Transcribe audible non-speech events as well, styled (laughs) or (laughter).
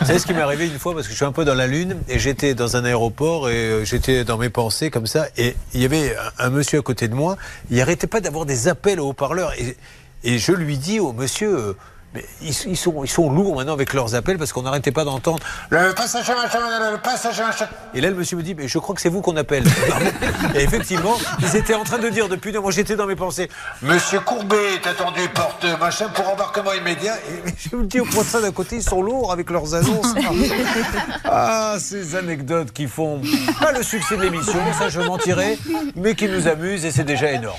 Vous savez ce qui m'est arrivé une fois parce que je suis un peu dans la lune et j'étais dans un aéroport et euh, j'étais dans mes pensées comme ça et il y avait un, monsieur à côté de moi. Il arrêtait pas d'avoir des appels au haut-parleur et, et je lui dis au monsieur. Mais ils, ils sont, ils sont lourds maintenant avec leurs appels parce qu'on n'arrêtait pas d'entendre le passager machin, le passager machin. Et là, le monsieur me dit, mais je crois que c'est vous qu'on appelle. (laughs) Et effectivement, ils étaient en train de dire depuis, moi j'étais dans mes pensées, Monsieur Courbet est attendu porte machin pour embarquement immédiat. Et je me dis au poisson d'à côté, ils sont lourds avec leurs annonces. (laughs) Ah, ces anecdotes qui font pas le succès de l'émission, ça je mentirais, mais qui nous amusent et c'est déjà énorme.